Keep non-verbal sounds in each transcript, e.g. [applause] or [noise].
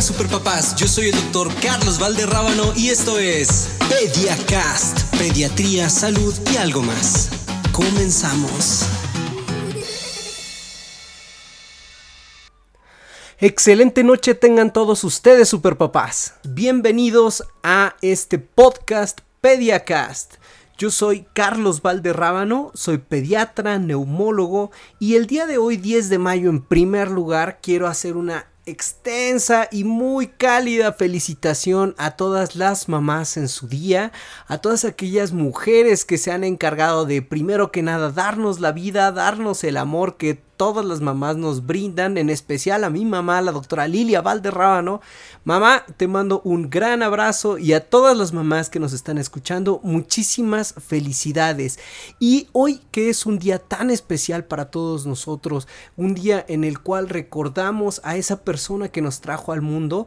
Hola superpapás, yo soy el doctor Carlos Valderrábano y esto es Pediacast, pediatría, salud y algo más. Comenzamos. Excelente noche tengan todos ustedes superpapás. Bienvenidos a este podcast Pediacast. Yo soy Carlos Valderrábano, soy pediatra, neumólogo y el día de hoy 10 de mayo en primer lugar quiero hacer una extensa y muy cálida felicitación a todas las mamás en su día, a todas aquellas mujeres que se han encargado de primero que nada darnos la vida, darnos el amor que todas las mamás nos brindan, en especial a mi mamá, la doctora Lilia Valderrábano. Mamá, te mando un gran abrazo y a todas las mamás que nos están escuchando, muchísimas felicidades. Y hoy que es un día tan especial para todos nosotros, un día en el cual recordamos a esa persona que nos trajo al mundo,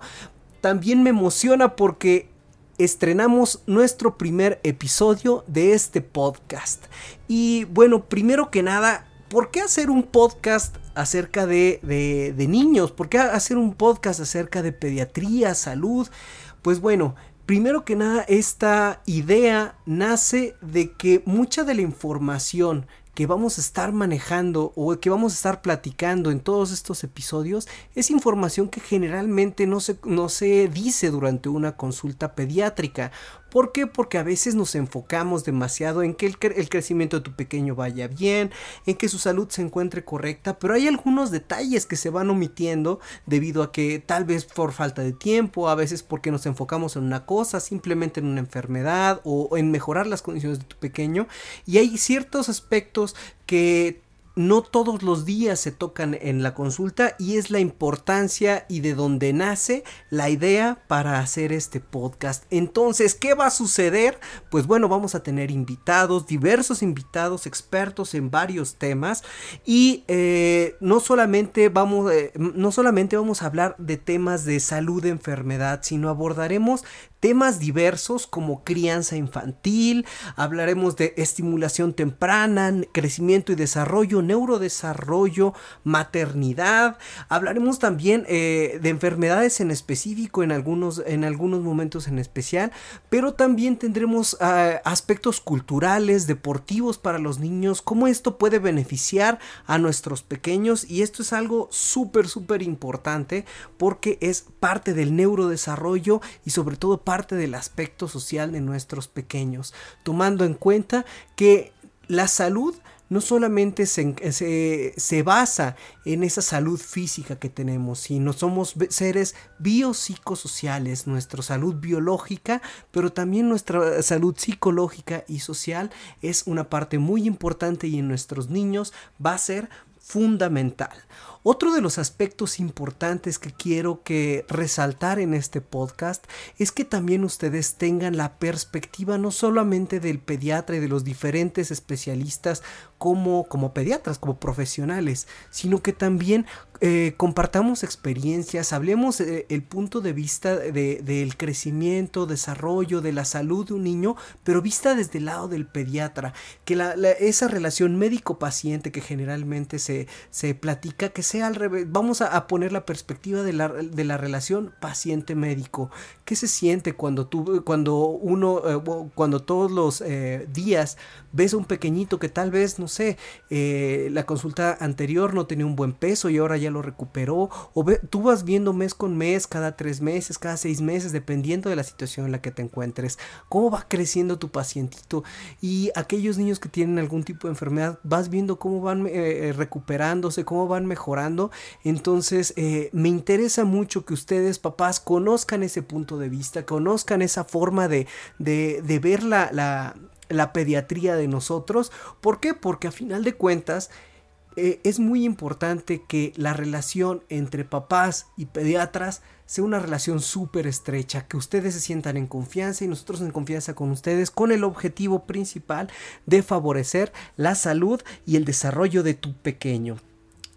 también me emociona porque estrenamos nuestro primer episodio de este podcast. Y bueno, primero que nada, ¿por qué hacer un podcast acerca de, de, niños? ¿Por qué hacer un podcast acerca de pediatría, salud? Pues bueno, primero que nada, esta idea nace de que mucha de la información que vamos a estar manejando o que vamos a estar platicando en todos estos episodios es información que generalmente no se, no se dice durante una consulta pediátrica. ¿Por qué? Porque a veces nos enfocamos demasiado en que el, el, crecimiento de tu pequeño vaya bien, en que su salud se encuentre correcta, pero hay algunos detalles que se van omitiendo debido a que tal vez por falta de tiempo, a veces porque nos enfocamos en una cosa, simplemente en una enfermedad o en mejorar las condiciones de tu pequeño. Y hay ciertos aspectos que no todos los días se tocan en la consulta y es la importancia y de donde nace la idea para hacer este podcast. Entonces, ¿qué va a suceder? Pues bueno, vamos a tener invitados, diversos invitados, expertos en varios temas y eh, no solamente vamos, eh, no solamente vamos a hablar de temas de salud, enfermedad, sino abordaremos temas diversos como crianza infantil, hablaremos de estimulación temprana, crecimiento y desarrollo, neurodesarrollo, maternidad, hablaremos también eh, de enfermedades en específico en algunos, en algunos momentos en especial, pero también tendremos ah, aspectos culturales, deportivos para los niños, cómo esto puede beneficiar a nuestros pequeños y esto es algo súper, súper importante porque es parte del neurodesarrollo y sobre todo parte parte del aspecto social de nuestros pequeños, tomando en cuenta que la salud no solamente se, se, basa en esa salud física que tenemos, sino somos seres biopsicosociales, nuestra salud biológica, pero también nuestra salud psicológica y social es una parte muy importante y en nuestros niños va a ser fundamental. Otro de los aspectos importantes que quiero que resaltar en este podcast es que también ustedes tengan la perspectiva no solamente del pediatra y de los diferentes especialistas como, como pediatras, como profesionales, sino que también eh, compartamos experiencias, hablemos eh, el punto de vista del crecimiento, desarrollo, de la salud de un niño, pero vista desde el lado del pediatra, que esa relación médico-paciente que generalmente se, se platica, que sea al revés, vamos a, poner la perspectiva de la, de la relación paciente-médico, ¿qué se siente cuando tú, cuando uno, eh, cuando todos los días ves a un pequeñito que tal vez, no sé, eh, la consulta anterior no tenía un buen peso y ahora ya lo recuperó, o tú vas viendo mes con mes, cada tres meses, cada seis meses, dependiendo de la situación en la que te encuentres, cómo va creciendo tu pacientito y aquellos niños que tienen algún tipo de enfermedad, vas viendo cómo van eh, eh, recuperándose, cómo van mejorando, entonces me interesa mucho que ustedes, papás, conozcan ese punto de vista, conozcan esa forma de, de, ver la la pediatría de nosotros. ¿Por qué? Porque a final de cuentas eh, es muy importante que la relación entre papás y pediatras sea una relación súper estrecha, que ustedes se sientan en confianza y nosotros en confianza con ustedes con el objetivo principal de favorecer la salud y el desarrollo de tu pequeño.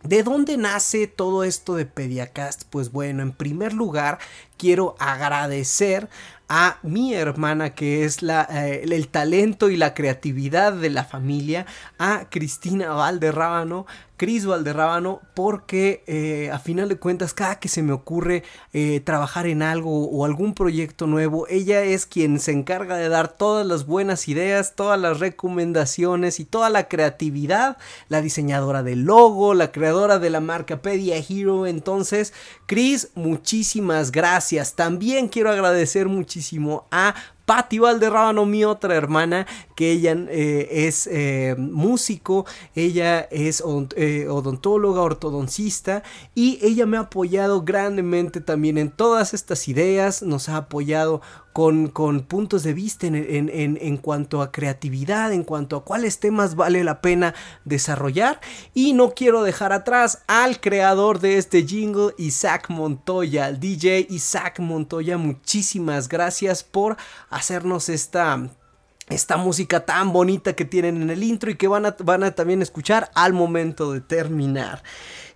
¿De dónde nace todo esto de Pediacast? Pues bueno, en primer lugar, quiero agradecer a mi hermana que es la, eh, el talento y la creatividad de la familia, a Cristina Valderrábano, Cris Valderrábano, porque eh, a final de cuentas cada que se me ocurre eh, trabajar en algo o algún proyecto nuevo, ella es quien se encarga de dar todas las buenas ideas, todas las recomendaciones y toda la creatividad, la diseñadora del logo, la creadora de la marca Pedia Hero, entonces Cris, muchísimas gracias, también quiero agradecer muchísimo a Patti Valderrábano, mi otra hermana, que ella eh, es eh, músico, ella es eh, odontóloga, ortodoncista y ella me ha apoyado grandemente también en todas estas ideas, nos ha apoyado con, puntos de vista en, en, en, cuanto a creatividad, en cuanto a cuáles temas vale la pena desarrollar. Y no quiero dejar atrás al creador de este jingle, Isaac Montoya, el DJ Isaac Montoya. Muchísimas gracias por hacernos esta esta música tan bonita que tienen en el intro y que van a, van a también escuchar al momento de terminar.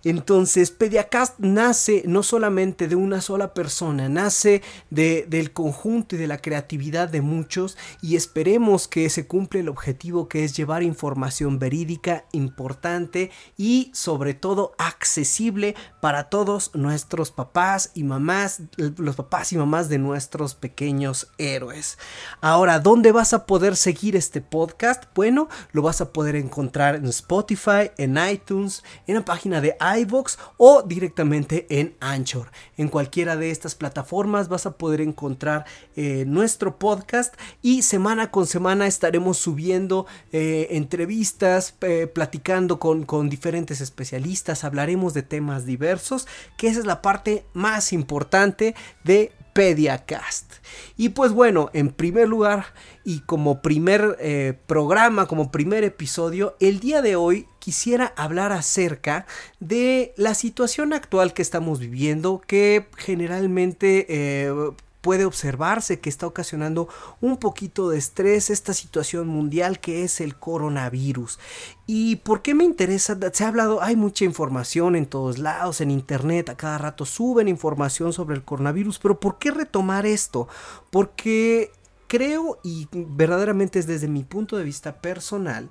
Entonces, Pediacast nace no solamente de una sola persona, nace de, del conjunto y de la creatividad de muchos y esperemos que se cumpla el objetivo que es llevar información verídica, importante y sobre todo accesible para todos nuestros papás y mamás, los papás y mamás de nuestros pequeños héroes. Ahora, ¿dónde vas a poder seguir este podcast? Bueno, lo vas a poder encontrar en Spotify, en iTunes, en la página de iVoox o directamente en Anchor. En cualquiera de estas plataformas vas a poder encontrar eh, nuestro podcast y semana con semana estaremos subiendo eh, entrevistas, eh, platicando con, con diferentes especialistas, hablaremos de temas diversos, que esa es la parte más importante de Pediacast. Y pues bueno, en primer lugar y como primer eh, programa, como primer episodio, el día de hoy quisiera hablar acerca de la situación actual que estamos viviendo, que generalmente... Eh, puede observarse que está ocasionando un poquito de estrés esta situación mundial que es el coronavirus. ¿Y por qué me interesa? Se ha hablado, hay mucha información en todos lados, en internet, a cada rato suben información sobre el coronavirus, pero ¿por qué retomar esto? Porque creo y verdaderamente es desde mi punto de vista personal,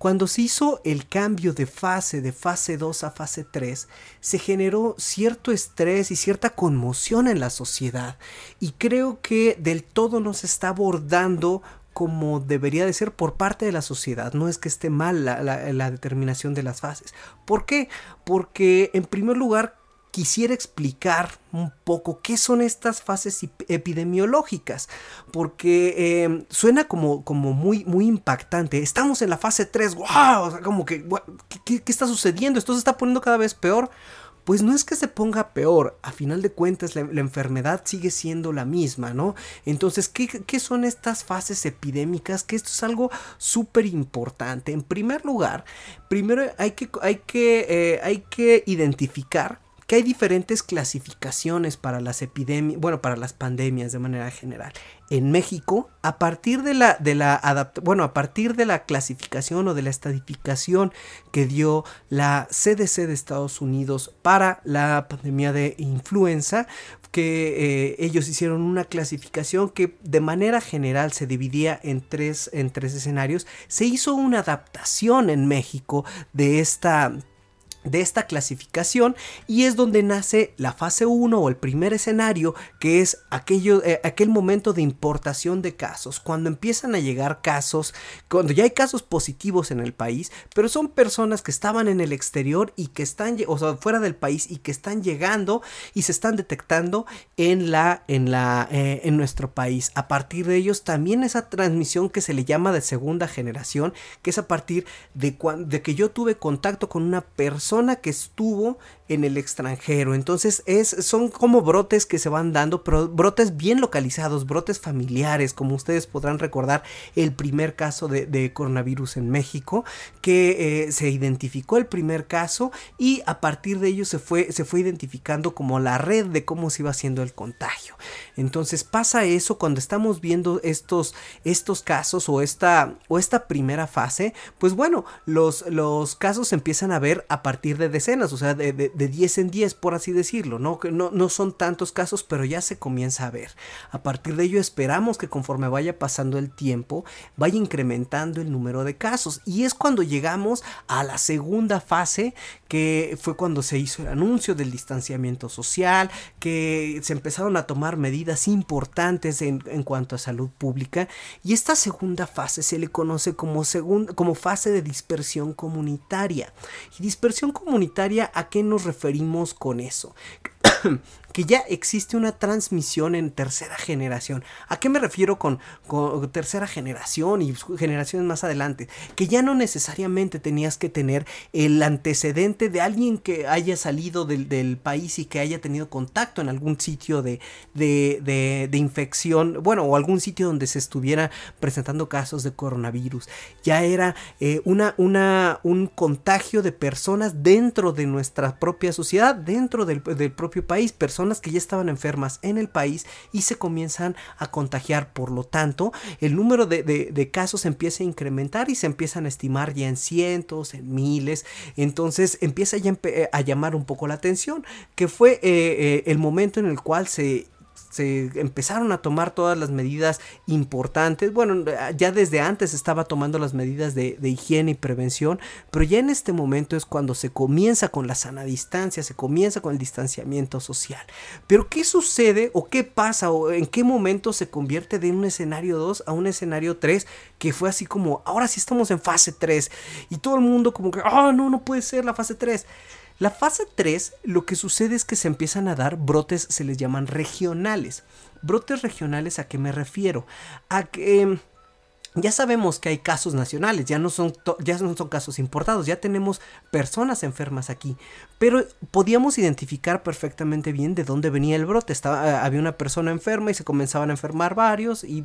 cuando se hizo el cambio de fase de fase 2 a fase 3, se generó cierto estrés y cierta conmoción en la sociedad y creo que del todo nos está abordando como debería de ser por parte de la sociedad. No es que esté mal la, la, determinación de las fases. ¿Por qué? Porque en primer lugar quisiera explicar un poco qué son estas fases epidemiológicas, porque em, suena como, como muy, muy impactante. Estamos en la fase 3, wow, como que, ¿qué, ¿qué, está sucediendo? ¿Esto se está poniendo cada vez peor? Pues no es que se ponga peor, a final de cuentas la, enfermedad sigue siendo la misma, ¿no? Entonces, ¿qué, ¿qué, son estas fases epidémicas? Que esto es algo súper importante. En primer lugar, primero hay que, hay que, eh, hay que identificar que hay diferentes clasificaciones para las epidemias, bueno, para las pandemias de manera general. En México, a partir de la, de la bueno, a partir de la clasificación o de la estadificación que dio la CDC de Estados Unidos para la pandemia de influenza, que eh, ellos hicieron una clasificación que de manera general se dividía en tres, en tres escenarios, se hizo una adaptación en México de esta de esta clasificación y es donde nace la fase 1 o el primer escenario que es aquello, eh, aquel momento de importación de casos. Cuando empiezan a llegar casos cuando ya hay casos positivos en el país pero son personas que estaban en el exterior y que están o sea fuera del país y que están llegando y se están detectando en la en la eh, en nuestro país. A partir de ellos también esa transmisión que se le llama de segunda generación que es a partir de, de que yo tuve contacto con una persona que estuvo en el extranjero. Entonces es, son como brotes que se van dando, pero brotes bien localizados, brotes familiares, como ustedes podrán recordar el primer caso de, coronavirus en México, que eh, se identificó el primer caso y a partir de ello se fue, se fue identificando como la red de cómo se iba haciendo el contagio. Entonces pasa eso cuando estamos viendo estos, estos casos o esta, o esta primera fase, pues bueno, los, los casos se empiezan a ver a partir partir de decenas, o sea, de, de, 10 en 10, por así decirlo, ¿no? Que no, no son tantos casos, pero ya se comienza a ver. A partir de ello esperamos que conforme vaya pasando el tiempo, vaya incrementando el número de casos. Y es cuando llegamos a la segunda fase, que fue cuando se hizo el anuncio del distanciamiento social, que se empezaron a tomar medidas importantes en, en cuanto a salud pública. Y esta segunda fase se le conoce como, como fase de dispersión comunitaria. ¿Y dispersión comunitaria a qué nos referimos con eso? Que ya existe una transmisión en tercera generación. ¿A qué me refiero con, tercera generación y generaciones más adelante? Que ya no necesariamente tenías que tener el antecedente de alguien que haya salido del, país y que haya tenido contacto en algún sitio de, de, infección, bueno, o algún sitio donde se estuviera presentando casos de coronavirus. Ya era eh, una, un contagio de personas dentro de nuestra propia sociedad, dentro del, del propio país, personas que ya estaban enfermas en el país y se comienzan a contagiar. Por lo tanto, el número de, casos empieza a incrementar y se empiezan a estimar ya en cientos, en miles. Entonces empieza ya a llamar un poco la atención, que fue eh, eh, el momento en el cual se se empezaron a tomar todas las medidas importantes. Bueno, ya desde antes estaba tomando las medidas de, higiene y prevención, pero ya en este momento es cuando se comienza con la sana distancia, se comienza con el distanciamiento social. Pero ¿qué sucede o qué pasa o en qué momento se convierte de un escenario 2 a un escenario 3 que fue así como, ahora sí estamos en fase 3 y todo el mundo como que, ah, no, no puede ser la fase 3. La fase 3 lo que sucede es que se empiezan a dar brotes, se les llaman regionales. Brotes regionales a qué me refiero? A que ya sabemos que hay casos nacionales, ya no, son ya no son casos importados, ya tenemos personas enfermas aquí, pero podíamos identificar perfectamente bien de dónde venía el brote. Estaba, eh, había una persona enferma y se comenzaban a enfermar varios y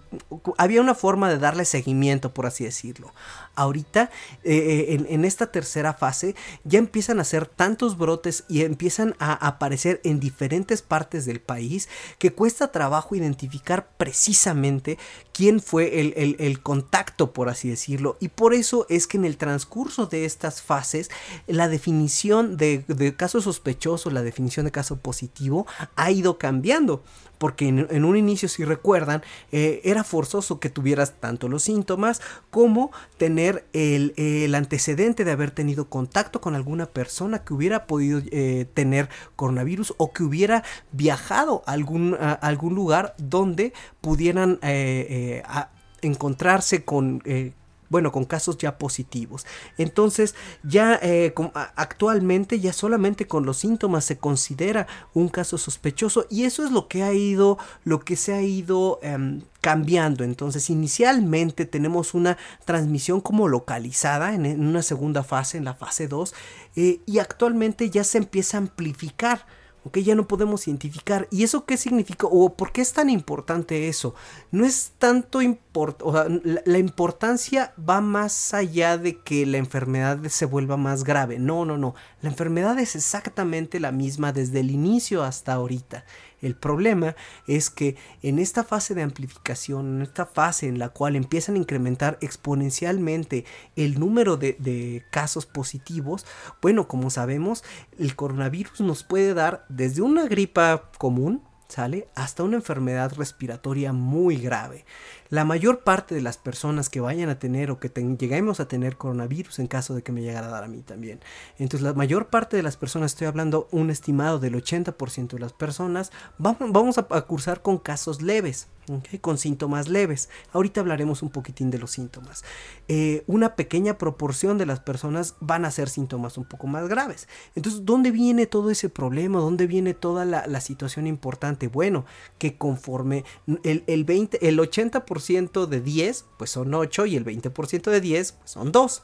había una forma de darle seguimiento, por así decirlo. Ahorita, eh, eh, en, esta tercera fase, ya empiezan a hacer tantos brotes y empiezan a aparecer en diferentes partes del país que cuesta trabajo identificar precisamente quién fue el, el, contacto, por así decirlo. Y por eso es que en el transcurso de estas fases, la definición de, caso sospechoso, la definición de caso positivo, ha ido cambiando porque en, un inicio, si recuerdan, eh, era forzoso que tuvieras tanto los síntomas como tener el, antecedente de haber tenido contacto con alguna persona que hubiera podido eh, tener coronavirus o que hubiera viajado a algún, lugar donde pudieran eh, encontrarse con... Bueno, con casos ya positivos. Entonces, ya eh, actualmente ya solamente con los síntomas se considera un caso sospechoso y eso es lo que ha ido, lo que se ha ido em, cambiando. Entonces, inicialmente tenemos una transmisión como localizada en, una segunda fase, en la fase 2, eh, y actualmente ya se empieza a amplificar ¿ok? Ya no podemos identificar. ¿Y eso qué significa? ¿O por qué es tan importante eso? No es tanto import o sea, la, importancia va más allá de que la enfermedad se vuelva más grave. No, no, no. La enfermedad es exactamente la misma desde el inicio hasta ahorita. El problema es que en esta fase de amplificación, en esta fase en la cual empiezan a incrementar exponencialmente el número de, casos positivos, bueno, como sabemos, el coronavirus nos puede dar desde una gripa común, ¿sale? Hasta una enfermedad respiratoria muy grave. La mayor parte de las personas que vayan a tener o que lleguemos a tener coronavirus en caso de que me llegara a dar a mí también. Entonces la mayor parte de las personas, estoy hablando un estimado del 80% de las personas, vamos, a, cursar con casos leves. con síntomas leves. Ahorita hablaremos un poquitín de los síntomas. Eh, una pequeña proporción de las personas van a ser síntomas un poco más graves. Entonces, ¿dónde viene todo ese problema? ¿Dónde viene toda la, la situación importante? Bueno, que conforme el, el, 20, el 80% de 10, pues son 8 y el 20% de 10, pues son 2.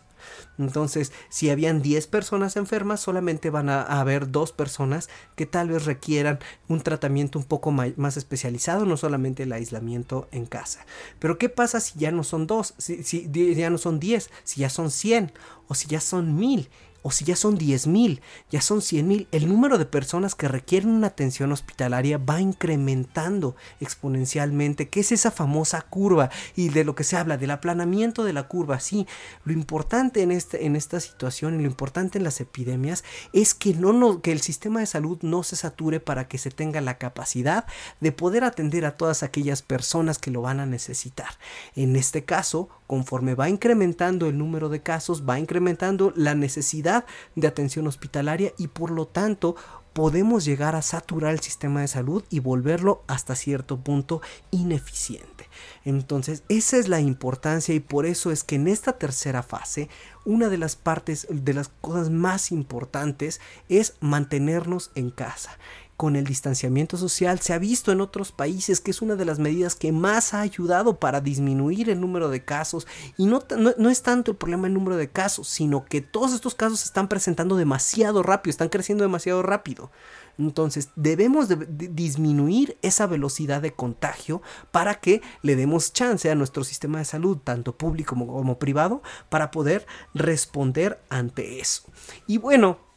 Entonces, si habían 10 personas enfermas, solamente van a, haber dos personas que tal vez requieran un tratamiento un poco más especializado, no solamente el aislamiento en casa. Pero ¿qué pasa si ya no son dos? Si, si ya no son 10, si ya son 100 o si ya son 1000? O si ya son 10 mil, ya son 100 mil, el número de personas que requieren una atención hospitalaria va incrementando exponencialmente, que es esa famosa curva y de lo que se habla, del aplanamiento de la curva. Sí, lo importante en, este, esta situación y lo importante en las epidemias es que, no, que el sistema de salud no se sature para que se tenga la capacidad de poder atender a todas aquellas personas que lo van a necesitar. En este caso, conforme va incrementando el número de casos, va incrementando la necesidad de atención hospitalaria y por lo tanto podemos llegar a saturar el sistema de salud y volverlo hasta cierto punto ineficiente. Entonces, esa es la importancia y por eso es que en esta tercera fase, una de las partes, de las cosas más importantes es mantenernos en casa con el distanciamiento social se ha visto en otros países que es una de las medidas que más ha ayudado para disminuir el número de casos y no, no, es tanto el problema el número de casos, sino que todos estos casos se están presentando demasiado rápido, están creciendo demasiado rápido. Entonces debemos disminuir esa velocidad de contagio para que le demos chance a nuestro sistema de salud, tanto público como, como privado, para poder responder ante eso. Y bueno,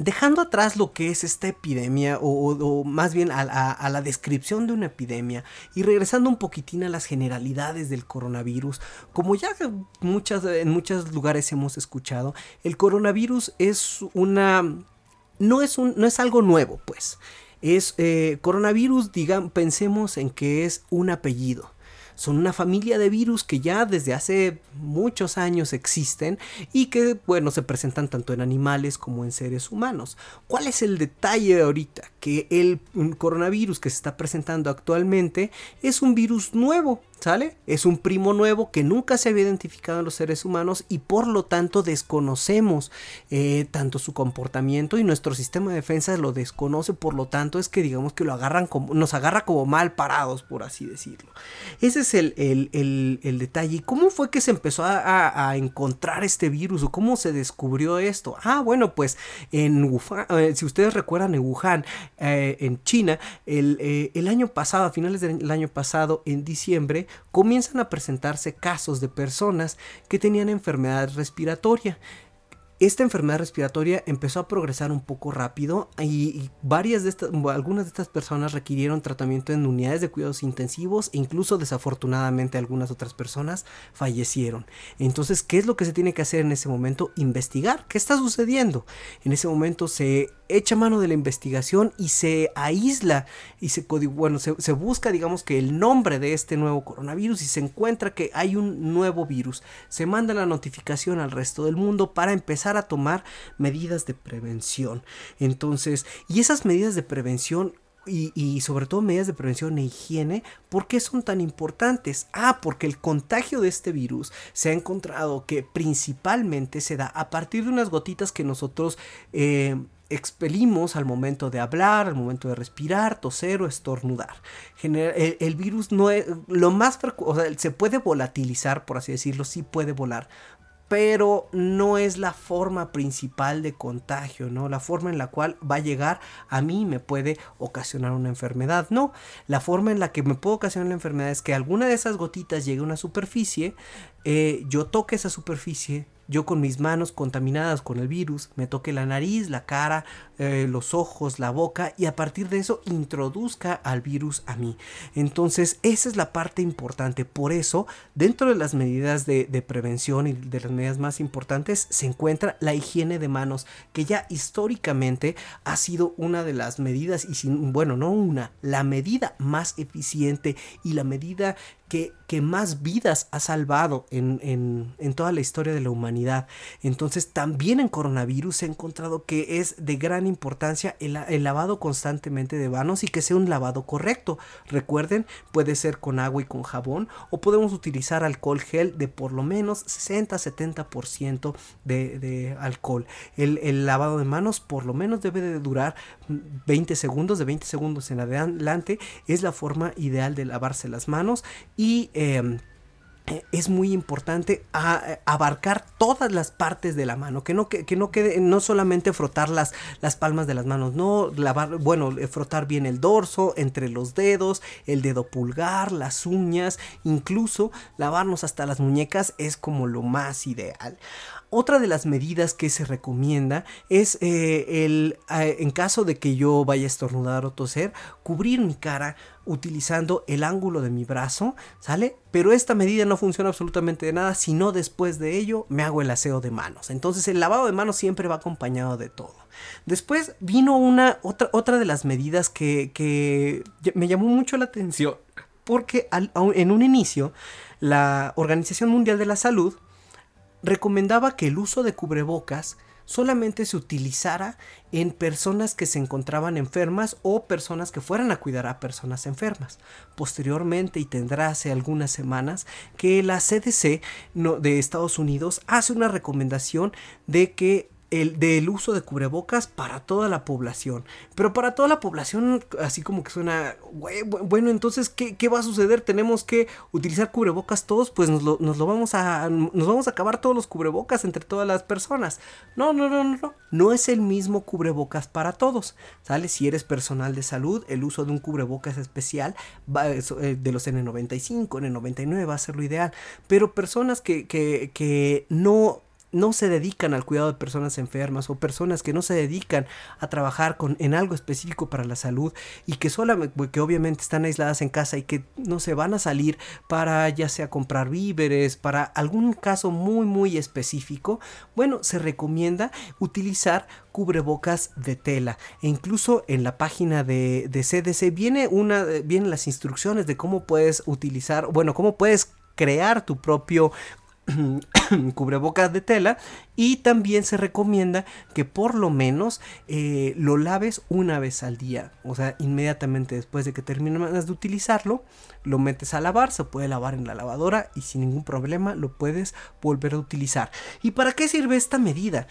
dejando atrás lo que es esta epidemia, o, más bien a, la descripción de una epidemia, y regresando un poquitín a las generalidades del coronavirus, como ya muchas, en muchos lugares hemos escuchado, el coronavirus es una... no es, un, no es algo nuevo, pues. Es eh, coronavirus, digamos, pensemos en que es un apellido son una familia de virus que ya desde hace muchos años existen y que, bueno, se presentan tanto en animales como en seres humanos. ¿Cuál es el detalle ahorita? Que el coronavirus que se está presentando actualmente es un virus nuevo, ¿Sale? Es un primo nuevo que nunca se había identificado en los seres humanos y por lo tanto desconocemos eh, tanto su comportamiento y nuestro sistema de defensa lo desconoce, por lo tanto es que digamos que lo agarran como, nos agarra como mal parados, por así decirlo. Ese es el, el, detalle. ¿Y cómo fue que se empezó a, encontrar este virus o cómo se descubrió esto? Ah, bueno, pues en Wuhan, eh, si ustedes recuerdan en Wuhan, eh, en China, el, el año pasado, a finales del año pasado, en diciembre, comienzan a presentarse casos de personas que tenían enfermedad respiratoria esta enfermedad respiratoria empezó a progresar un poco rápido y, varias de estas, algunas de estas personas requirieron tratamiento en unidades de cuidados intensivos e incluso desafortunadamente algunas otras personas fallecieron. Entonces, ¿qué es lo que se tiene que hacer en ese momento? Investigar qué está sucediendo. En ese momento se echa mano de la investigación y se aísla y se, bueno, se, se busca, digamos que el nombre de este nuevo coronavirus y se encuentra que hay un nuevo virus. Se manda la notificación al resto del mundo para empezar a tomar medidas de prevención. Entonces, y esas medidas de prevención y, sobre todo medidas de prevención e higiene, ¿por qué son tan importantes? Ah, porque el contagio de este virus se ha encontrado que principalmente se da a partir de unas gotitas que nosotros eh, expelimos al momento de hablar, al momento de respirar, toser o estornudar. el, virus no es lo más o sea, se puede volatilizar, por así decirlo, sí puede volar, pero no es la forma principal de contagio, ¿no? La forma en la cual va a llegar a mí me puede ocasionar una enfermedad, no. La forma en la que me puede ocasionar la enfermedad es que alguna de esas gotitas llegue a una superficie, eh, yo toque esa superficie, yo con mis manos contaminadas con el virus me toque la nariz, la cara, eh, los ojos, la boca y a partir de eso introduzca al virus a mí. Entonces esa es la parte importante. Por eso dentro de las medidas de, prevención y de las medidas más importantes se encuentra la higiene de manos que ya históricamente ha sido una de las medidas y sin, bueno, no una, la medida más eficiente y la medida que, que, más vidas ha salvado en, en, toda la historia de la humanidad. Entonces también en coronavirus se ha encontrado que es de gran importancia el, lavado constantemente de manos y que sea un lavado correcto. Recuerden, puede ser con agua y con jabón o podemos utilizar alcohol gel de por lo menos 60-70% de, de alcohol. El, lavado de manos por lo menos debe de durar 20 segundos, de 20 segundos en adelante es la forma ideal de lavarse las manos y em, es muy importante abarcar todas las partes de la mano, que no, que, no quede, no solamente frotar las, las, palmas de las manos, no lavar, bueno, eh, frotar bien el dorso, entre los dedos, el dedo pulgar, las uñas, incluso lavarnos hasta las muñecas es como lo más ideal. Otra de las medidas que se recomienda es eh, el, eh, en caso de que yo vaya a estornudar o toser, cubrir mi cara utilizando el ángulo de mi brazo, ¿sale? Pero esta medida no funciona absolutamente de nada, sino después de ello me hago el aseo de manos. Entonces el lavado de manos siempre va acompañado de todo. Después vino una otra, otra de las medidas que, que me llamó mucho la atención, porque en un inicio la Organización Mundial de la Salud recomendaba que el uso de cubrebocas solamente se utilizara en personas que se encontraban enfermas o personas que fueran a cuidar a personas enfermas. Posteriormente, y tendrá hace algunas semanas, que la CDC de Estados Unidos hace una recomendación de que el, del uso de cubrebocas para toda la población. Pero para toda la población, así como que suena, bueno, entonces, ¿qué, va a suceder? Tenemos que utilizar cubrebocas todos, pues nos lo, vamos a, nos vamos a acabar todos los cubrebocas entre todas las personas. No, no, no, no, no. No es el mismo cubrebocas para todos. ¿Sale? Si eres personal de salud, el uso de un cubrebocas especial eh, de los N95, N99 va a ser lo ideal. Pero personas que, que, que no no se dedican al cuidado de personas enfermas o personas que no se dedican a trabajar con, en algo específico para la salud y que solamente que obviamente están aisladas en casa y que no se van a salir para ya sea comprar víveres, para algún caso muy muy específico, bueno, se recomienda utilizar cubrebocas de tela. E incluso en la página de, de CDC viene una vienen las instrucciones de cómo puedes utilizar, bueno, cómo puedes crear tu propio [coughs] cubrebocas de tela y también se recomienda que por lo menos eh, lo laves una vez al día o sea inmediatamente después de que terminas de utilizarlo lo metes a lavar se puede lavar en la lavadora y sin ningún problema lo puedes volver a utilizar. Y para qué sirve esta medida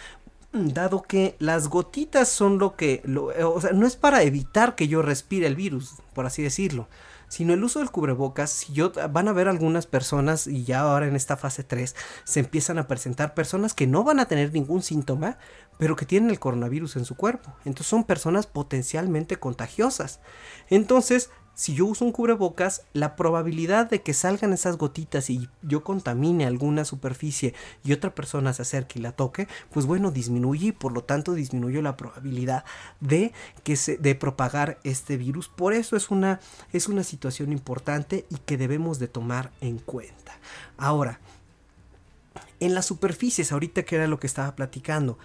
dado que las gotitas son lo que, o sea, no es para evitar que yo respire el virus, por así decirlo, sino el uso del cubrebocas, si yo van a ver algunas personas y ya ahora en esta fase 3 se empiezan a presentar personas que no van a tener ningún síntoma, pero que tienen el coronavirus en su cuerpo. Entonces son personas potencialmente contagiosas. Entonces, si yo uso un cubrebocas, la probabilidad de que salgan esas gotitas y yo contamine alguna superficie y otra persona se acerque y la toque, pues bueno, disminuye y por lo tanto disminuye la probabilidad de que se de propagar este virus. Por eso es una es una situación importante y que debemos de tomar en cuenta. Ahora, en las superficies, ahorita que era lo que estaba platicando,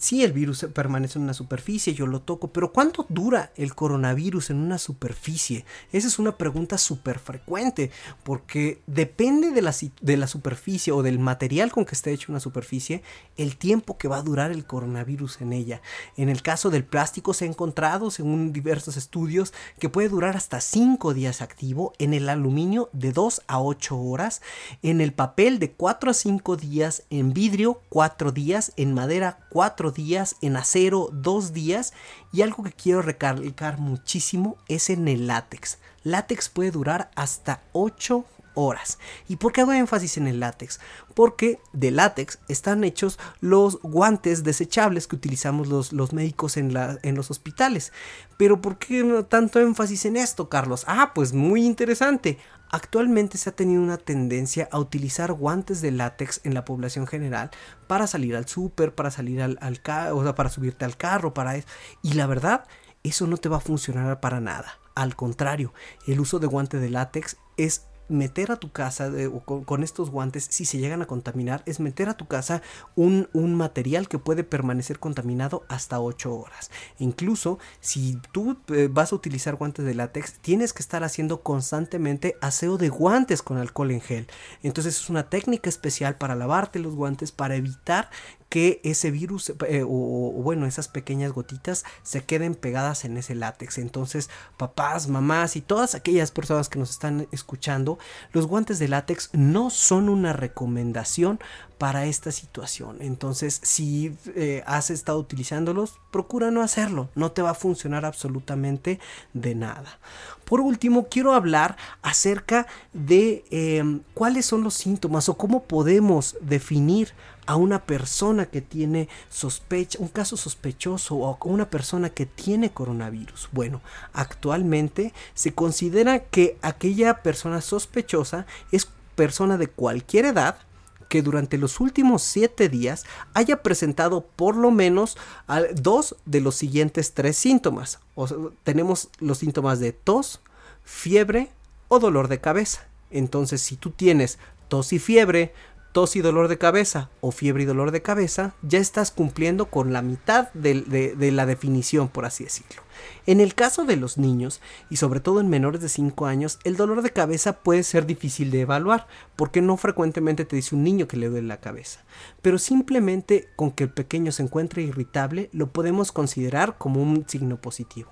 Sí, el virus permanece en una superficie, yo lo toco, pero ¿cuánto dura el coronavirus en una superficie? Esa es una pregunta súper frecuente, porque depende de la, de la superficie o del material con que esté hecho una superficie, el tiempo que va a durar el coronavirus en ella. En el caso del plástico se ha encontrado, según diversos estudios, que puede durar hasta 5 días activo, en el aluminio de 2 a 8 horas, en el papel de 4 a 5 días, en vidrio 4 días, en madera 4 días, en acero dos días y algo que quiero recalcar muchísimo es en el látex. Látex puede durar hasta 8 horas. ¿Y por qué hago énfasis en el látex? Porque de látex están hechos los guantes desechables que utilizamos los, los médicos en, la, en los hospitales. Pero ¿por qué tanto énfasis en esto, Carlos? Ah, pues muy interesante. Actualmente se ha tenido una tendencia a utilizar guantes de látex en la población general para salir al súper, para salir al, al o sea, para subirte al carro, para eso. Y la verdad, eso no te va a funcionar para nada. Al contrario, el uso de guante de látex es meter a tu casa con, estos guantes, si se llegan a contaminar, es meter a tu casa un, material que puede permanecer contaminado hasta 8 horas. incluso si tú eh, vas a utilizar guantes de látex, tienes que estar haciendo constantemente aseo de guantes con alcohol en gel. Entonces es una técnica especial para lavarte los guantes para evitar que ese virus eh, o, bueno, esas pequeñas gotitas se queden pegadas en ese látex. Entonces, papás, mamás y todas aquellas personas que nos están escuchando, los guantes de látex no son una recomendación para esta situación. Entonces, si eh, has estado utilizándolos, procura no hacerlo. No te va a funcionar absolutamente de nada. Por último, quiero hablar acerca de cuáles son los síntomas o cómo podemos definir a una persona que tiene sospecha, un caso sospechoso o una persona que tiene coronavirus. Bueno, actualmente se considera que aquella persona sospechosa es persona de cualquier edad que durante los últimos 7 días haya presentado por lo menos dos de los siguientes tres síntomas. tenemos los síntomas de tos, fiebre o dolor de cabeza. Entonces, si tú tienes tos y fiebre, tos y dolor de cabeza o fiebre y dolor de cabeza, ya estás cumpliendo con la mitad de, la definición, por así decirlo. En el caso de los niños, y sobre todo en menores de 5 años, el dolor de cabeza puede ser difícil de evaluar, porque no frecuentemente te dice un niño que le duele la cabeza. Pero simplemente con que el pequeño se encuentre irritable, lo podemos considerar como un signo positivo.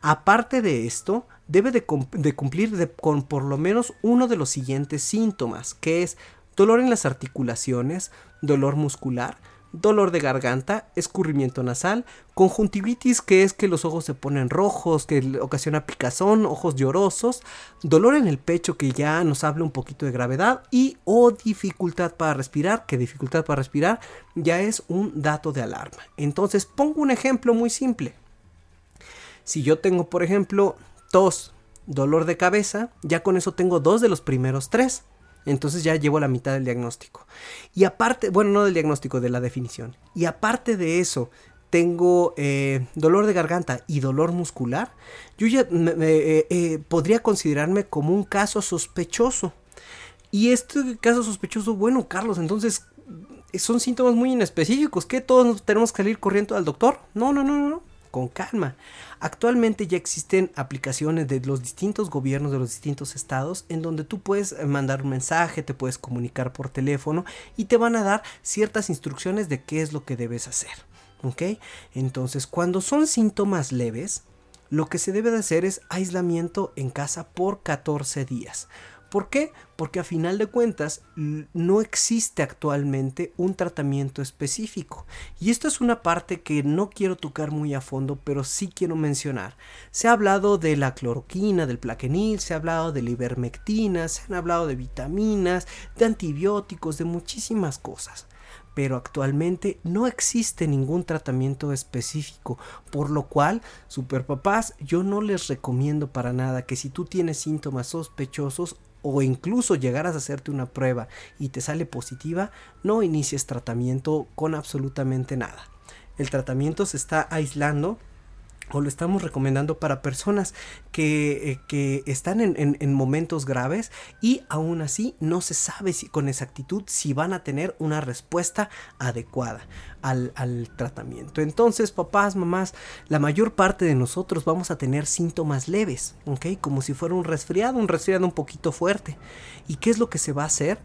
Aparte de esto, debe de, cumplir con por lo menos uno de los siguientes síntomas, que es dolor en las articulaciones, dolor muscular, dolor de garganta, escurrimiento nasal, conjuntivitis que es que los ojos se ponen rojos, que ocasiona picazón, ojos llorosos, dolor en el pecho que ya nos habla un poquito de gravedad y o dificultad para respirar, que dificultad para respirar ya es un dato de alarma. Entonces pongo un ejemplo muy simple. Si yo tengo, por ejemplo, tos, dolor de cabeza, ya con eso tengo dos de los primeros tres. Entonces ya llevo la mitad del diagnóstico. Y aparte, bueno, no del diagnóstico, de la definición. Y aparte de eso, tengo eh, dolor de garganta y dolor muscular, yo ya eh, eh, podría considerarme como un caso sospechoso. Y este caso sospechoso, bueno, Carlos, entonces son síntomas muy inespecíficos. ¿Qué todos tenemos que salir corriendo al doctor? No, no, no, no con calma. Actualmente ya existen aplicaciones de los distintos gobiernos de los distintos estados en donde tú puedes eh, mandar un mensaje, te puedes comunicar por teléfono y te van a dar ciertas instrucciones de qué es lo que debes hacer. ¿Ok? Entonces, cuando son síntomas leves, lo que se debe de hacer es aislamiento en casa por 14 días. ¿Por qué? Porque a final de cuentas no existe actualmente un tratamiento específico. Y esto es una parte que no quiero tocar muy a fondo, pero sí quiero mencionar. Se ha hablado de la cloroquina, del plaquenil, se ha hablado de la ivermectina, se han hablado de vitaminas, de antibióticos, de muchísimas cosas pero actualmente no existe ningún tratamiento específico, por lo cual, superpapás, yo no les recomiendo para nada que si tú tienes síntomas sospechosos o incluso llegaras a hacerte una prueba y te sale positiva, no inicies tratamiento con absolutamente nada. El tratamiento se está aislando o lo estamos recomendando para personas que, eh, están en, momentos graves y aún así no se sabe si, con exactitud si van a tener una respuesta adecuada al, tratamiento. Entonces, papás, mamás, la mayor parte de nosotros vamos a tener síntomas leves, ¿ok? Como si fuera un resfriado, un resfriado un poquito fuerte. ¿Y qué es lo que se va a hacer?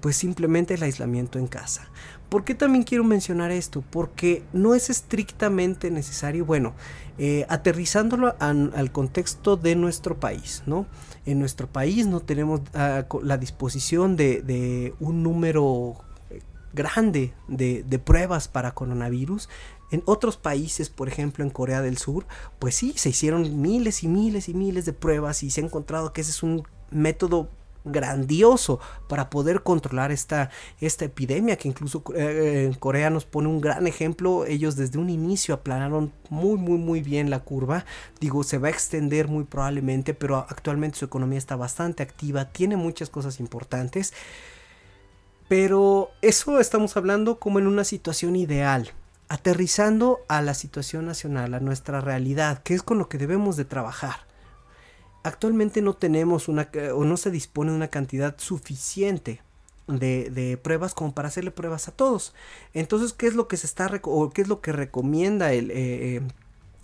Pues simplemente el aislamiento en casa. ¿Por qué también quiero mencionar esto? Porque no es estrictamente necesario, bueno, eh, aterrizándolo al contexto de nuestro país, ¿no? En nuestro país no tenemos ah, la disposición de, un número eh, grande de, de, pruebas para coronavirus. En otros países, por ejemplo en Corea del Sur, pues sí, se hicieron miles y miles y miles de pruebas y se ha encontrado que ese es un método grandioso para poder controlar esta, esta epidemia que incluso eh, Corea nos pone un gran ejemplo. Ellos desde un inicio aplanaron muy muy muy bien la curva. Digo, se va a extender muy probablemente, pero actualmente su economía está bastante activa, tiene muchas cosas importantes. Pero eso estamos hablando como en una situación ideal aterrizando a la situación nacional, a nuestra realidad, que es con lo que debemos de trabajar actualmente no tenemos una o no se dispone de una cantidad suficiente de, pruebas como para hacerle pruebas a todos. Entonces, ¿qué es lo que se está o qué es lo que recomienda el, eh, eh,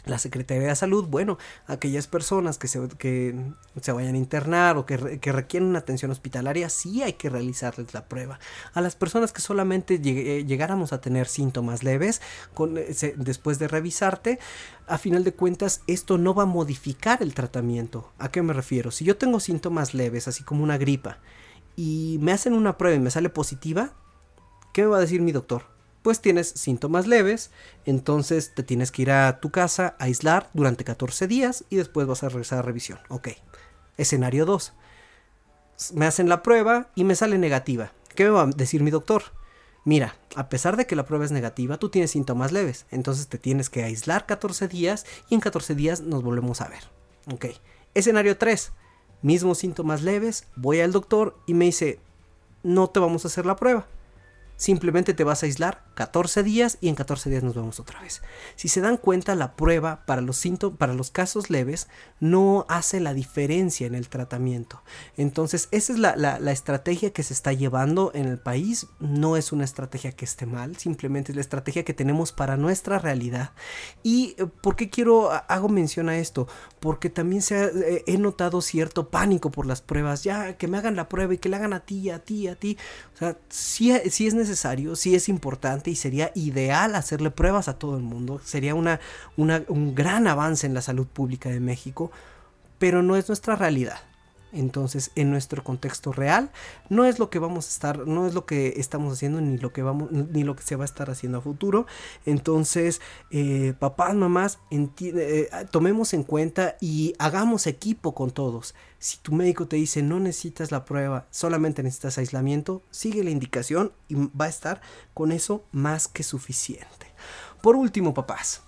la Secretaría de Salud, bueno, aquellas personas que se, que se vayan a internar o que, requieren una atención hospitalaria, sí hay que realizarles la prueba. A las personas que solamente eh, llegáramos a tener síntomas leves, eh, después de revisarte, a final de cuentas esto no va a modificar el tratamiento. ¿A qué me refiero? Si yo tengo síntomas leves, así como una gripa, y me hacen una prueba y me sale positiva, ¿qué me va a decir mi doctor? Pues tienes síntomas leves, entonces te tienes que ir a tu casa a aislar durante 14 días y después vas a regresar a revisión. Ok. Escenario 2. Me hacen la prueba y me sale negativa. ¿Qué me va a decir mi doctor? Mira, a pesar de que la prueba es negativa, tú tienes síntomas leves, entonces te tienes que aislar 14 días y en 14 días nos volvemos a ver. Ok. Escenario 3. Mismos síntomas leves, voy al doctor y me dice, no te vamos a hacer la prueba Simplemente te vas a aislar 14 días y en 14 días nos vemos otra vez. Si se dan cuenta, la prueba para los, para los casos leves no hace la diferencia en el tratamiento. Entonces, esa es la, la, estrategia que se está llevando en el país. No es una estrategia que esté mal, simplemente es la estrategia que tenemos para nuestra realidad. ¿Y eh, por qué quiero, hago mención a esto? Porque también se eh, he notado cierto pánico por las pruebas. Ya, que me hagan la prueba y que le hagan a ti, a ti, a ti. O sea, sí, sí es necesario necesario, sí es importante y sería ideal hacerle pruebas a todo el mundo. Sería una, un gran avance en la salud pública de México, pero no es nuestra realidad. Entonces, en nuestro contexto real, no es lo que vamos a estar, no es lo que estamos haciendo, ni lo que vamos, ni lo que se va a estar haciendo a futuro. Entonces, eh, papás, mamás, eh, tomemos en cuenta y hagamos equipo con todos. Si tu médico te dice no necesitas la prueba, solamente necesitas aislamiento, sigue la indicación y va a estar con eso más que suficiente. Por último, papás,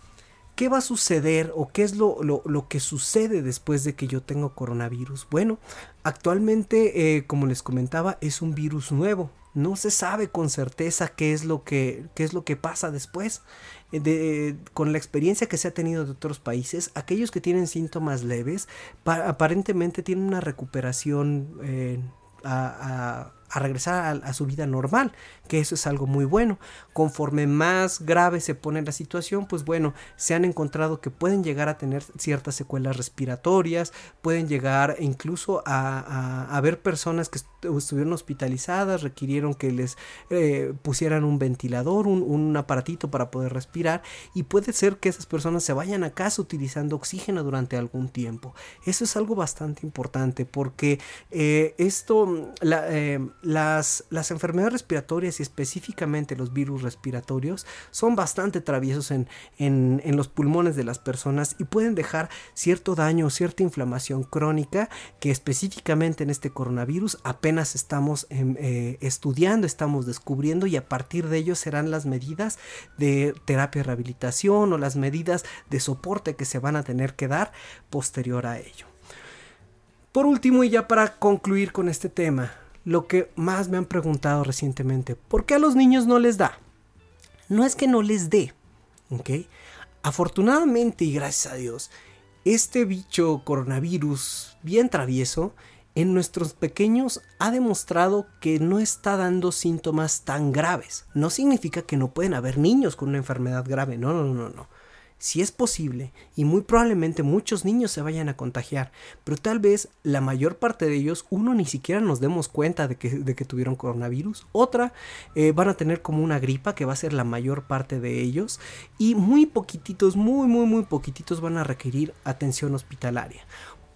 ¿Qué va a suceder o qué es lo, que sucede después de que yo tengo coronavirus? Bueno, actualmente, eh, como les comentaba, es un virus nuevo. No se sabe con certeza qué es lo que, qué es lo que pasa después. Eh, de, con la experiencia que se ha tenido de otros países, aquellos que tienen síntomas leves aparentemente tienen una recuperación eh, a regresar a, su vida normal, que eso es algo muy bueno. Conforme más grave se pone la situación, pues bueno, se han encontrado que pueden llegar a tener ciertas secuelas respiratorias, pueden llegar incluso a, a, ver personas que estuvieron hospitalizadas, requirieron que les eh, pusieran un ventilador, un, un, aparatito para poder respirar, y puede ser que esas personas se vayan a casa utilizando oxígeno durante algún tiempo. Eso es algo bastante importante porque eh, esto, la, eh, las, las enfermedades respiratorias y específicamente los virus respiratorios son bastante traviesos en, en, los pulmones de las personas y pueden dejar cierto daño cierta inflamación crónica que específicamente en este coronavirus apenas estamos em, eh, estudiando, estamos descubriendo y a partir de ello serán las medidas de terapia y rehabilitación o las medidas de soporte que se van a tener que dar posterior a ello. Por último y ya para concluir con este tema, lo que más me han preguntado recientemente. ¿Por qué a los niños no les da? No es que no les dé, ¿ok? Afortunadamente y gracias a Dios, este bicho coronavirus bien travieso en nuestros pequeños ha demostrado que no está dando síntomas tan graves. No significa que no pueden haber niños con una enfermedad grave, no, no, no, no si es posible, y muy probablemente muchos niños se vayan a contagiar, pero tal vez la mayor parte de ellos, uno ni siquiera nos demos cuenta de que, de que tuvieron coronavirus, otra eh, van a tener como una gripa que va a ser la mayor parte de ellos, y muy poquititos, muy, muy, muy poquititos van a requerir atención hospitalaria.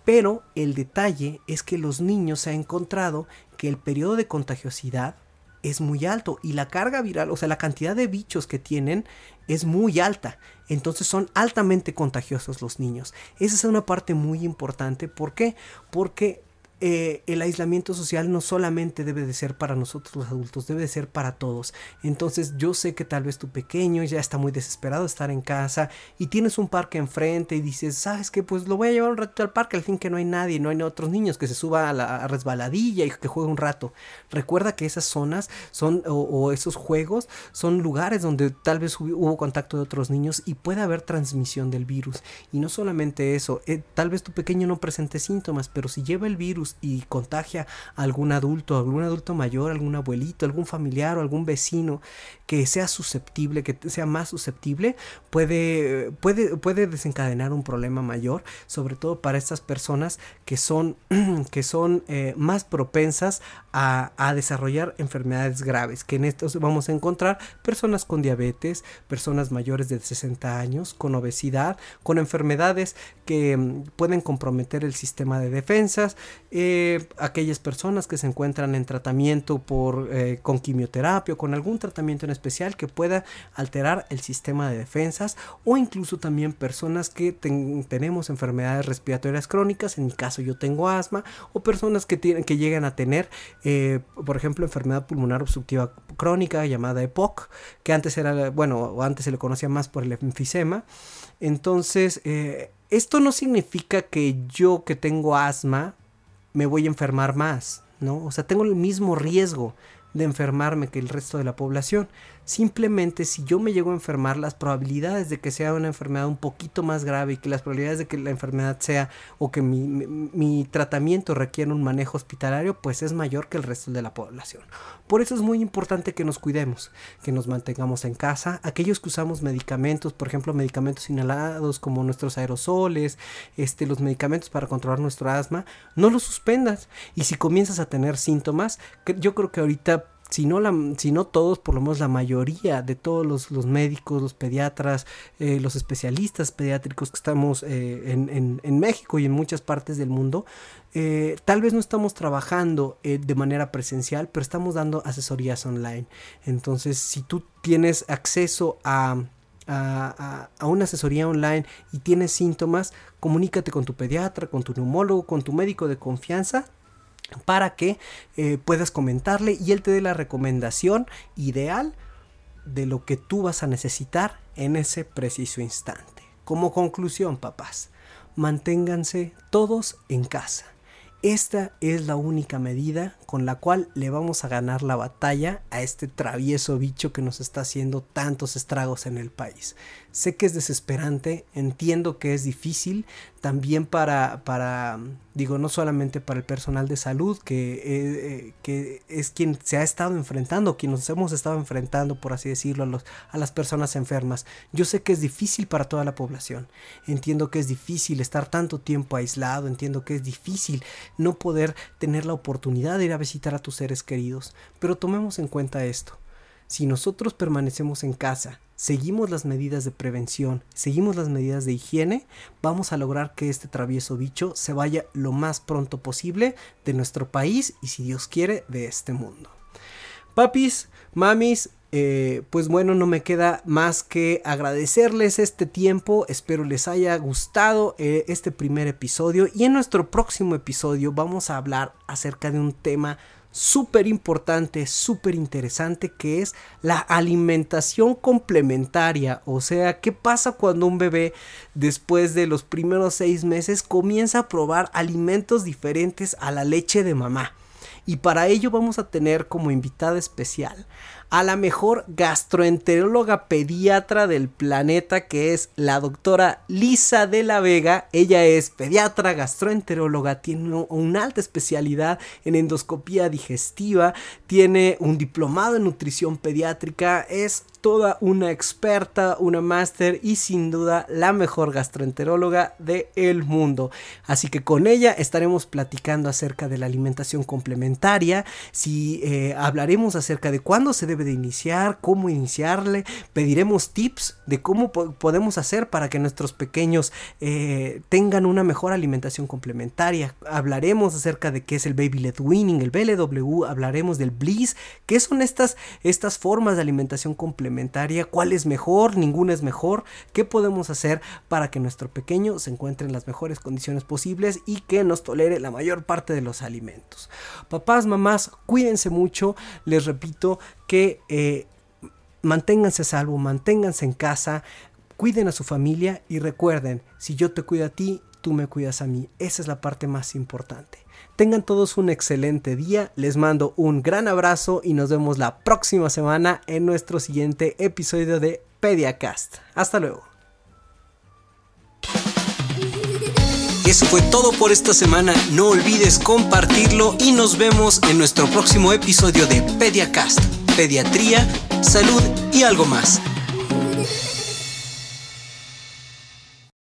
Pero el detalle es que los niños se ha encontrado que el periodo de contagiosidad es muy alto y la carga viral, o sea, la cantidad de bichos que tienen es muy alta. Entonces son altamente contagiosos los niños. Esa es una parte muy importante. ¿Por qué? Porque eh, el aislamiento social no solamente debe de ser para nosotros los adultos, debe de ser para todos. Entonces yo sé que tal vez tu pequeño ya está muy desesperado de estar en casa y tienes un parque enfrente y dices, ¿sabes qué? Pues lo voy a llevar un ratito al parque al fin que no hay nadie, no hay otros niños, que se suba a la resbaladilla y que juegue un rato. Recuerda que esas zonas son o, esos juegos son lugares donde tal vez hubo, contacto de otros niños y puede haber transmisión del virus. Y no solamente eso, eh, tal vez tu pequeño no presente síntomas, pero si lleva el virus y contagia a algún adulto, algún adulto mayor, algún abuelito, algún familiar o algún vecino que sea susceptible, que sea más susceptible, puede, puede, puede desencadenar un problema mayor, sobre todo para estas personas que son, [clears throat] que son eh, más propensas a, a, desarrollar enfermedades graves, que en estos vamos a encontrar personas con diabetes, personas mayores de 60 años, con obesidad, con enfermedades que mm, pueden comprometer el sistema de defensas, eh, aquellas personas que se encuentran en tratamiento por, eh, con quimioterapia o con algún tratamiento en especial que pueda alterar el sistema de defensas o incluso también personas que tenemos enfermedades respiratorias crónicas, en mi caso yo tengo asma, o personas que, tienen, que llegan a tener, eh, por ejemplo, enfermedad pulmonar obstructiva crónica llamada EPOC, que antes era, bueno, antes se le conocía más por el enfisema. Entonces, esto no significa que yo que tengo asma me voy a enfermar más, ¿no? O sea, tengo el mismo riesgo. de enfermarme que el resto de la población. Simplemente si yo me llego a enfermar, las probabilidades de que sea una enfermedad un poquito más grave y que las probabilidades de que la enfermedad sea o que mi, mi, tratamiento requiera un manejo hospitalario, pues es mayor que el resto de la población. Por eso es muy importante que nos cuidemos, que nos mantengamos en casa. Aquellos que usamos medicamentos, por ejemplo, medicamentos inhalados como nuestros aerosoles, este, los medicamentos para controlar nuestro asma, no los suspendas. Y si comienzas a tener síntomas, yo creo que ahorita si no, la, si todos, por lo menos la mayoría de todos los, médicos, los pediatras, eh, los especialistas pediátricos que estamos eh, en, México y en muchas partes del mundo, eh, tal vez no estamos trabajando de manera presencial, pero estamos dando asesorías online. Entonces, si tú tienes acceso a, a, a, una asesoría online y tienes síntomas, comunícate con tu pediatra, con tu neumólogo, con tu médico de confianza para que eh, puedas comentarle y él te dé la recomendación ideal de lo que tú vas a necesitar en ese preciso instante. Como conclusión, papás, manténganse todos en casa. Esta es la única medida con la cual le vamos a ganar la batalla a este travieso bicho que nos está haciendo tantos estragos en el país. Sé que es desesperante, entiendo que es difícil, también para, para digo, no solamente para el personal de salud, que, eh, eh, que es quien se ha estado enfrentando, quien nos hemos estado enfrentando, por así decirlo, a, los, a las personas enfermas. Yo sé que es difícil para toda la población, entiendo que es difícil estar tanto tiempo aislado, entiendo que es difícil no poder tener la oportunidad de ir a visitar a tus seres queridos, pero tomemos en cuenta esto. Si nosotros permanecemos en casa, seguimos las medidas de prevención, seguimos las medidas de higiene, vamos a lograr que este travieso bicho se vaya lo más pronto posible de nuestro país y si Dios quiere de este mundo. Papis, mamis, eh, pues bueno, no me queda más que agradecerles este tiempo. Espero les haya gustado eh, este primer episodio. Y en nuestro próximo episodio vamos a hablar acerca de un tema súper importante, súper interesante, que es la alimentación complementaria. O sea, ¿qué pasa cuando un bebé después de los primeros seis meses comienza a probar alimentos diferentes a la leche de mamá? Y para ello vamos a tener como invitada especial a la mejor gastroenteróloga pediatra del planeta, que es la doctora Lisa de la Vega. Ella es pediatra, gastroenteróloga, tiene una alta especialidad en endoscopía digestiva, tiene un diplomado en nutrición pediátrica, es toda una experta, una máster y sin duda la mejor gastroenteróloga del mundo. Así que con ella estaremos platicando acerca de la alimentación complementaria, si eh, hablaremos acerca de cuándo se debe de iniciar, cómo iniciarle, pediremos tips de cómo podemos hacer para que nuestros pequeños eh, tengan una mejor alimentación complementaria. Hablaremos acerca de qué es el Baby Led Winning, el BLW, hablaremos del Bliss, qué son estas, estas formas de alimentación complementaria cuál es mejor, ninguna es mejor, qué podemos hacer para que nuestro pequeño se encuentre en las mejores condiciones posibles y que nos tolere la mayor parte de los alimentos. Papás, mamás, cuídense mucho, les repito que eh, manténganse a salvo, manténganse en casa, cuiden a su familia y recuerden, si yo te cuido a ti, tú me cuidas a mí. Esa es la parte más importante. Tengan todos un excelente día, les mando un gran abrazo y nos vemos la próxima semana en nuestro siguiente episodio de Pediacast. Hasta luego. Eso fue todo por esta semana, no olvides compartirlo y nos vemos en nuestro próximo episodio de Pediacast, Pediatría, Salud y algo más.